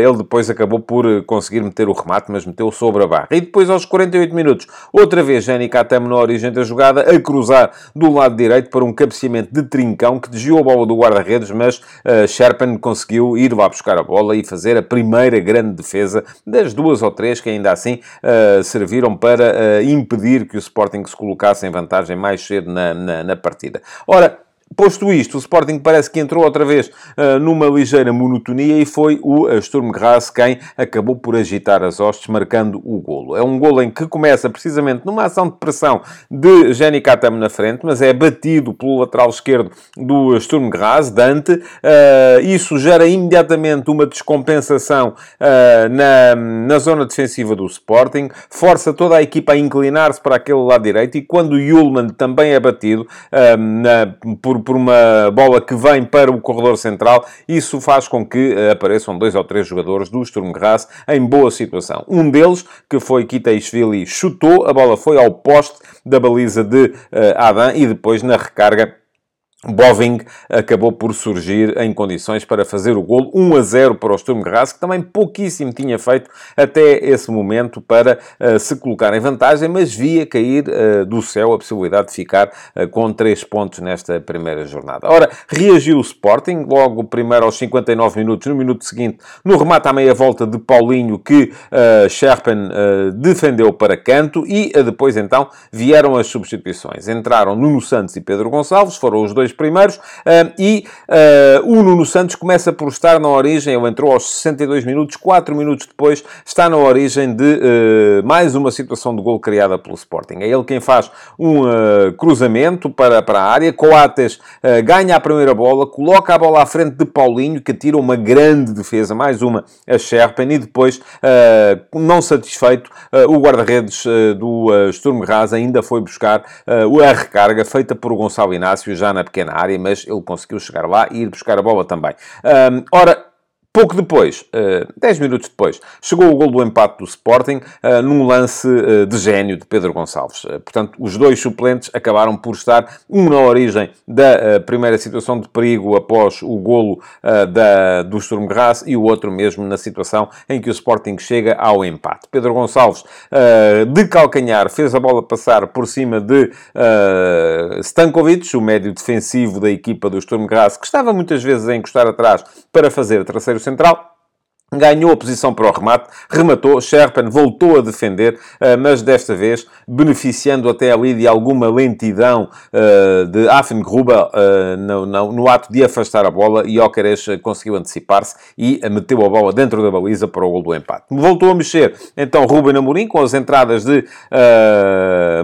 ele depois acabou por conseguir meter o remate, mas meteu sobre a barra. E depois, aos 48 minutos, outra vez Jenny Katam na origem da jogada, a cruzar do lado direito para um cabeceamento de trincão que desviou a bola do guarda-redes, mas uh, Sherpen conseguiu ir lá buscar a bola e fazer a primeira grande defesa das duas ou três que ainda assim uh, serviram para uh, impedir que o Sporting se colocasse em vantagem mais cedo na, na, na partida. Ora, Posto isto, o Sporting parece que entrou outra vez uh, numa ligeira monotonia e foi o uh, Sturm Graz quem acabou por agitar as hostes, marcando o golo. É um golo em que começa precisamente numa ação de pressão de Jenny Katam na frente, mas é batido pelo lateral esquerdo do Sturm Graz, Dante. Uh, isso gera imediatamente uma descompensação na, na zona defensiva do Sporting, força toda a equipa a inclinar-se para aquele lado direito e quando o Yulman também é batido na, por por uma bola que vem para o corredor central, isso faz com que eh, apareçam dois ou três jogadores do Sturm Graz em boa situação. Um deles, que foi Kitaishvili, chutou, a bola foi ao poste da baliza de uh, Adam e depois na recarga Boving acabou por surgir em condições para fazer o golo 1 a 0 para o Sturm Graz, que também pouquíssimo tinha feito até esse momento para uh, se colocar em vantagem, mas via cair uh, do céu a possibilidade de ficar uh, com 3 pontos nesta primeira jornada. Ora, reagiu o Sporting, logo primeiro aos 59 minutos, no minuto seguinte, no remate à meia volta de Paulinho, que uh, Sherpen defendeu para canto, e depois então vieram as substituições. Entraram Nuno Santos e Pedro Gonçalves, foram os dois primeiros, e o Nuno Santos começa por estar na origem, ele entrou aos 62 minutos, 4 minutos depois está na origem de mais uma situação de gol criada pelo Sporting. É ele quem faz um cruzamento para, para a área, Coates ganha a primeira bola, coloca a bola à frente de Paulinho, que tira uma grande defesa, mais uma a Sherpen, e depois, não satisfeito, o guarda-redes do Sturm Graz ainda foi buscar a recarga feita por Gonçalo Inácio já na pequena pequena área, mas ele conseguiu chegar lá e ir buscar a bola também. Um, ora, Pouco depois, uh, 10 minutos depois, chegou o gol do empate do Sporting uh, num lance uh, de gênio de Pedro Gonçalves. Portanto, os dois suplentes acabaram por estar, um na origem da primeira situação de perigo após o golo da, do Sturm Graz e o outro mesmo na situação em que o Sporting chega ao empate. Pedro Gonçalves, de calcanhar, fez a bola passar por cima de Stankovic, o médio defensivo da equipa do Sturm Graz, que estava muitas vezes a encostar atrás para fazer terceiro central ganhou a posição para o remate, rematou, Sherpen voltou a defender, eh, mas desta vez beneficiando até ali de alguma lentidão eh, de Affengruber eh, no, ato de afastar a bola e Ocares conseguiu antecipar-se e meteu a bola dentro da baliza para o gol do empate. Voltou a mexer então Ruben Amorim com as entradas de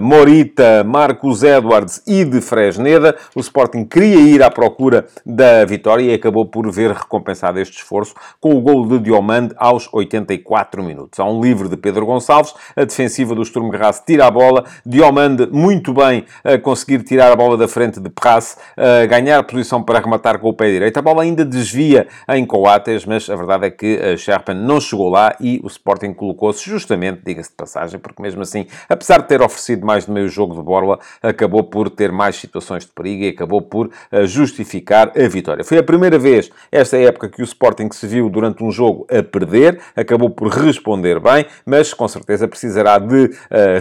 Morita, Marcos Edwards e de Fresneda. O Sporting queria ir à procura da vitória e acabou por ver recompensado este esforço com o gol de Dion Diomande aos 84 minutos. Há um livre de Pedro Gonçalves, a defensiva do Sturm Graz tira a bola, Diomande muito bem a conseguir tirar a bola da frente de Prasse, a ganhar posição para rematar com o pé direito. A bola ainda desvia em Coates, mas a verdade é que a Sherpen não chegou lá e o Sporting colocou-se justamente, diga-se de passagem, porque mesmo assim, apesar de ter oferecido mais de meio jogo de borla, acabou por ter mais situações de perigo e acabou por eh, justificar a vitória. Foi a primeira vez, esta época, que o Sporting se viu durante um jogo a perder, acabou por responder bem, mas com certeza precisará de uh,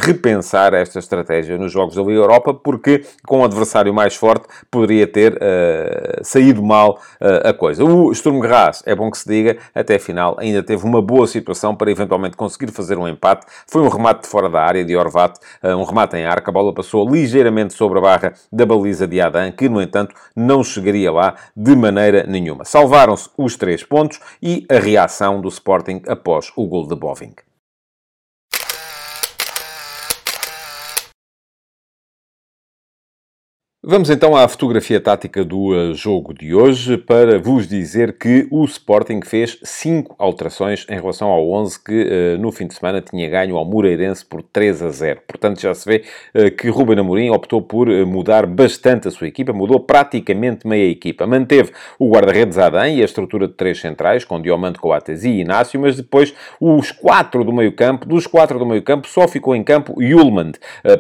repensar esta estratégia nos Jogos da Liga Europa, porque com o adversário mais forte poderia ter uh, saído mal uh, a coisa. O Sturm Graz, é bom que se diga, até a final ainda teve uma boa situação para eventualmente conseguir fazer um empate. Foi um remate de fora da área de Orvat, um remate em arco, a bola passou ligeiramente sobre a barra da baliza de Adam, que no entanto não chegaria lá de maneira nenhuma. Salvaram-se os três pontos e a reação reação do Sporting após o gol de Boving. Vamos então à fotografia tática do uh, jogo de hoje para vos dizer que o Sporting fez 5 alterações em relação ao 11 que uh, no fim de semana tinha ganho ao Moreirense por 3 a 0. Portanto, já se vê uh, que Ruben Amorim optou por mudar bastante a sua equipa, mudou praticamente meia equipa. Manteve o guarda-redes Adam e a estrutura de três centrais, com Diomante, Coates e Inácio, mas depois os quatro do meio campo, dos quatro do meio campo, só ficou em campo Yulmand.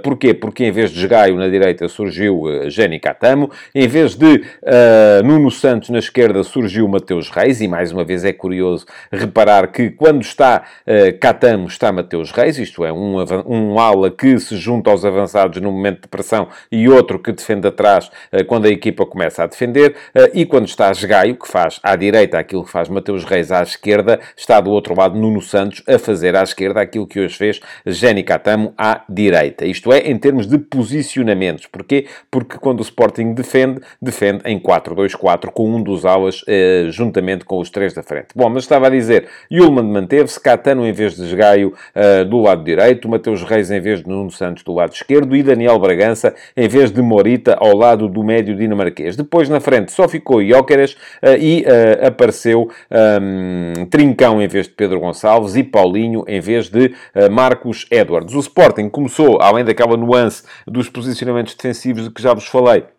Porquê? Porque em vez de Gaio na direita surgiu Jenny Catamo. Em vez de uh, Nuno Santos na esquerda, surgiu Mateus Reis. E mais uma vez é curioso reparar que quando está uh, Catamo, está Mateus Reis. Isto é, um, um ala que se junta aos avançados no momento de pressão e outro que defende atrás uh, quando a equipa começa a defender. e quando está Gaio, que faz à direita aquilo que faz Mateus Reis à esquerda, está do outro lado Nuno Santos a fazer à esquerda aquilo que hoje fez Jenny Catamo à direita. Isto é, em termos de posicionamentos. Porquê? Porque quando o Sporting defende, defende em 4-2-4 com um dos alas eh, juntamente com os três da frente. Bom, mas estava a dizer, Yulman manteve-se, Catano em vez de Esgaio uh, do lado direito, Mateus Reis em vez de Nuno Santos do lado esquerdo e Daniel Bragança em vez de Morita ao lado do médio dinamarquês. Depois na frente só ficou Jóqueres uh, e apareceu um, Trincão em vez de Pedro Gonçalves e Paulinho em vez de Marcos Edwards. O Sporting começou, além daquela nuance dos posicionamentos defensivos de que já vos for like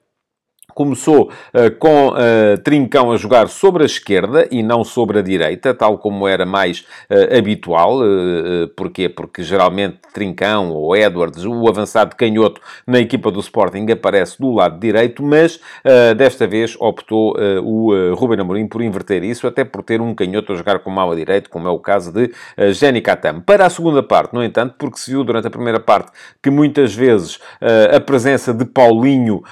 Começou uh, com uh, Trincão a jogar sobre a esquerda e não sobre a direita, tal como era mais uh, habitual. porquê? Porque geralmente Trincão ou Edwards, o avançado canhoto na equipa do Sporting, aparece do lado direito, mas desta vez optou o Ruben Amorim por inverter isso, até por ter um canhoto a jogar com ala direito, como é o caso de uh, Jenny Katam. Para a segunda parte, no entanto, porque se viu durante a primeira parte que muitas vezes a presença de Paulinho,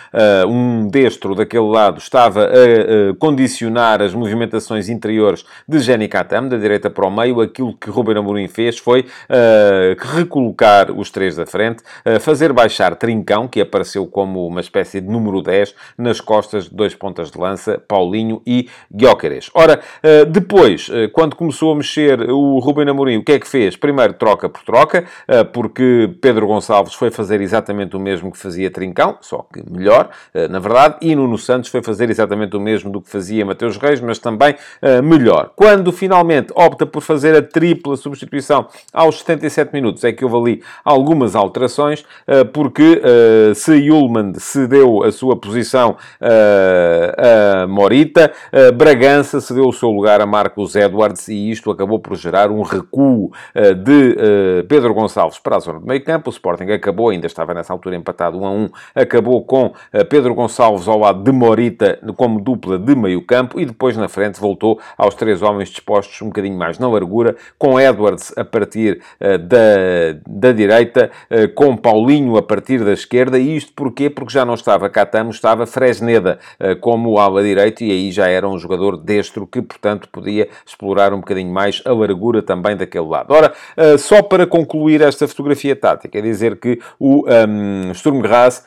um destes destro daquele lado estava a, a condicionar as movimentações interiores de Jenny Katam, da direita para o meio. Aquilo que Ruben Amorim fez foi uh, recolocar os três da frente, uh, fazer baixar Trincão, que apareceu como uma espécie de número 10, nas costas de dois pontas de lança, Paulinho e Guiocares. Ora, uh, depois, uh, quando começou a mexer o Ruben Amorim, o que é que fez? Primeiro, troca por troca, porque Pedro Gonçalves foi fazer exatamente o mesmo que fazia Trincão, só que melhor, na verdade, e Nuno Santos foi fazer exatamente o mesmo do que fazia Mateus Reis, mas também uh, melhor. Quando finalmente opta por fazer a tripla substituição aos 77 minutos, é que houve ali algumas alterações, uh, porque uh, se Yulman cedeu a sua posição a Morita, Bragança cedeu o seu lugar a Marcos Edwards e isto acabou por gerar um recuo de Pedro Gonçalves para a zona do meio campo. O Sporting acabou, ainda estava nessa altura empatado 1 a 1, acabou com Pedro Gonçalves ao lado de Morita como dupla de meio campo e depois na frente voltou aos três homens dispostos um bocadinho mais na largura, com Edwards a partir uh, da, da direita, uh, com Paulinho a partir da esquerda, e isto porquê? Porque já não estava Catamo, estava Fresneda uh, como ala direito e aí já era um jogador destro que, portanto, podia explorar um bocadinho mais a largura também daquele lado. Ora, só para concluir esta fotografia tática, é dizer que o um, Sturm Graz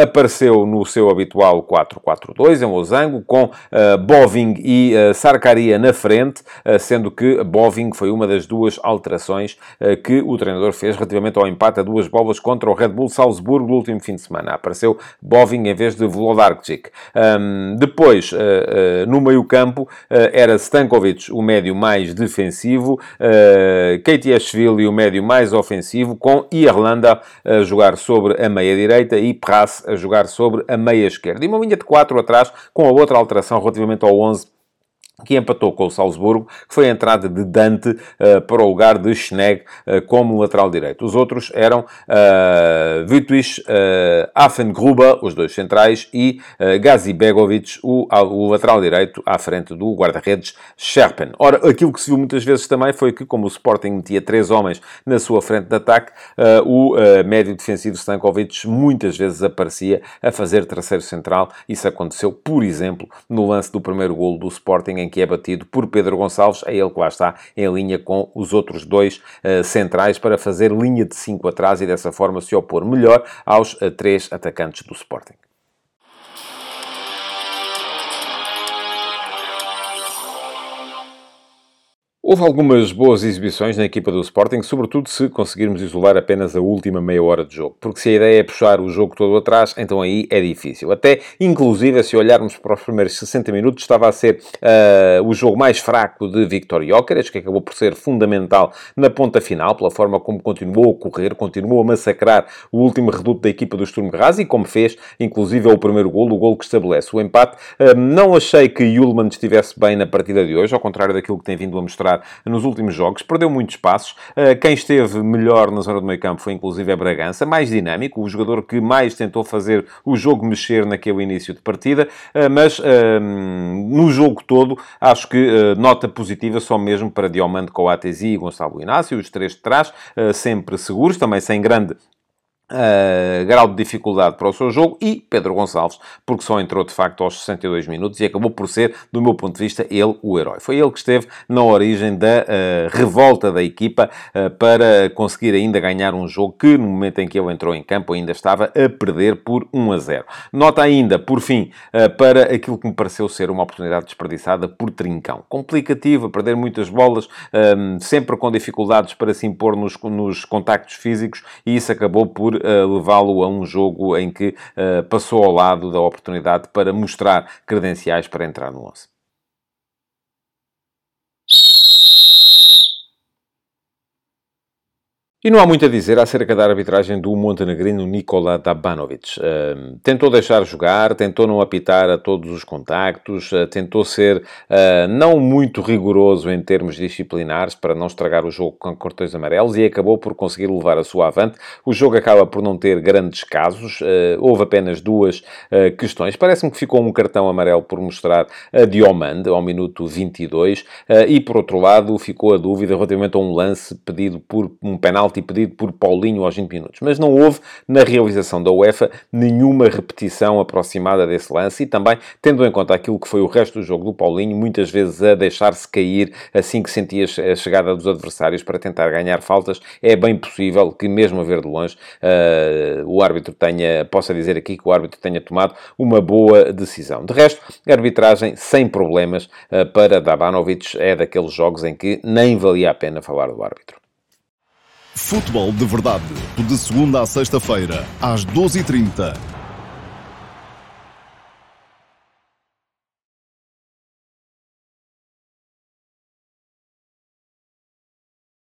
apareceu no seu habitual 4-4-2 em Losango, com uh, Boving e uh, Sarkaria na frente, uh, sendo que Boving foi uma das duas alterações que o treinador fez relativamente ao empate a duas bolas contra o Red Bull Salzburgo no último fim de semana. Apareceu Boving em vez de Vlodarczyk. Um, depois, no meio-campo, era Stankovic o médio mais defensivo, uh, Keitiashvili o médio mais ofensivo, com Irlanda a jogar sobre a meia-direita e Pras a jogar sobre a meia-esquerda. Uma linha de 4 atrás, com a outra alteração relativamente ao 11 que empatou com o Salzburgo, que foi a entrada de Dante uh, para o lugar de Schnegg uh, como lateral direito. Os outros eram uh, Vitwis, uh, Affengruber, os dois centrais, e uh, Gazi Begovic, o, o, lateral direito, à frente do guarda-redes Sherpen. Ora, aquilo que se viu muitas vezes também foi que, como o Sporting metia três homens na sua frente de ataque, o médio defensivo Stankovic muitas vezes aparecia a fazer terceiro central. Isso aconteceu, por exemplo, no lance do primeiro golo do Sporting, em que é batido por Pedro Gonçalves, é ele que lá está em linha com os outros dois uh, centrais para fazer linha de 5 atrás e dessa forma se opor melhor aos uh, três atacantes do Sporting. Houve algumas boas exibições na equipa do Sporting, sobretudo se conseguirmos isolar apenas a última meia hora de jogo. Porque se a ideia é puxar o jogo todo atrás, então aí é difícil. Até, inclusive, se olharmos para os primeiros 60 minutos, estava a ser uh, o jogo mais fraco de Victor Jóqueres, que acabou por ser fundamental na ponta final, pela forma como continuou a correr, continuou a massacrar o último reduto da equipa do Sturm Graz e como fez, inclusive, é o primeiro golo, o golo que estabelece o empate. Uh, não achei que Yulman estivesse bem na partida de hoje, ao contrário daquilo que tem vindo a mostrar nos últimos jogos, perdeu muitos passos. Eh, quem esteve melhor na zona do meio campo foi inclusive a Bragança, mais dinâmico, o jogador que mais tentou fazer o jogo mexer naquele início de partida, eh, mas ehm, no jogo todo acho que eh, nota positiva só mesmo para Diomande Coatesi e Gonçalo Inácio, os três de trás, sempre seguros, também sem grande Uh, grau de dificuldade para o seu jogo e Pedro Gonçalves, porque só entrou de facto aos 62 minutos e acabou por ser, do meu ponto de vista, ele o herói. Foi ele que esteve na origem da uh, revolta da equipa uh, para conseguir ainda ganhar um jogo que, no momento em que ele entrou em campo, ainda estava a perder por 1 a 0. Nota ainda, por fim, para aquilo que me pareceu ser uma oportunidade desperdiçada por Trincão. Complicativo, a perder muitas bolas, sempre com dificuldades para se impor nos, nos contactos físicos e isso acabou por levá-lo a um jogo em que uh, passou ao lado da oportunidade para mostrar credenciais para entrar no 11. E não há muito a dizer acerca da arbitragem do montenegrino Nikola Dabanovic. Uh, tentou deixar jogar, tentou não apitar a todos os contactos, uh, tentou ser uh, não muito rigoroso em termos disciplinares para não estragar o jogo com cartões amarelos e acabou por conseguir levar a sua avante. O jogo acaba por não ter grandes casos, houve apenas duas questões. Parece-me que ficou um cartão amarelo por mostrar a Diomande ao minuto 22 e, por outro lado, ficou a dúvida relativamente a um lance pedido por um penal penalti pedido por Paulinho aos 20 minutos. Mas não houve, na realização da UEFA, nenhuma repetição aproximada desse lance e também, tendo em conta aquilo que foi o resto do jogo do Paulinho, muitas vezes a deixar-se cair assim que sentia a chegada dos adversários para tentar ganhar faltas, é bem possível que, mesmo a ver de longe, uh, o árbitro tenha, possa dizer aqui que o árbitro tenha tomado uma boa decisão. De resto, a arbitragem sem problemas uh, para Dabanovic é daqueles jogos em que nem valia a pena falar do árbitro. Futebol de Verdade, de segunda a sexta-feira, às 12h30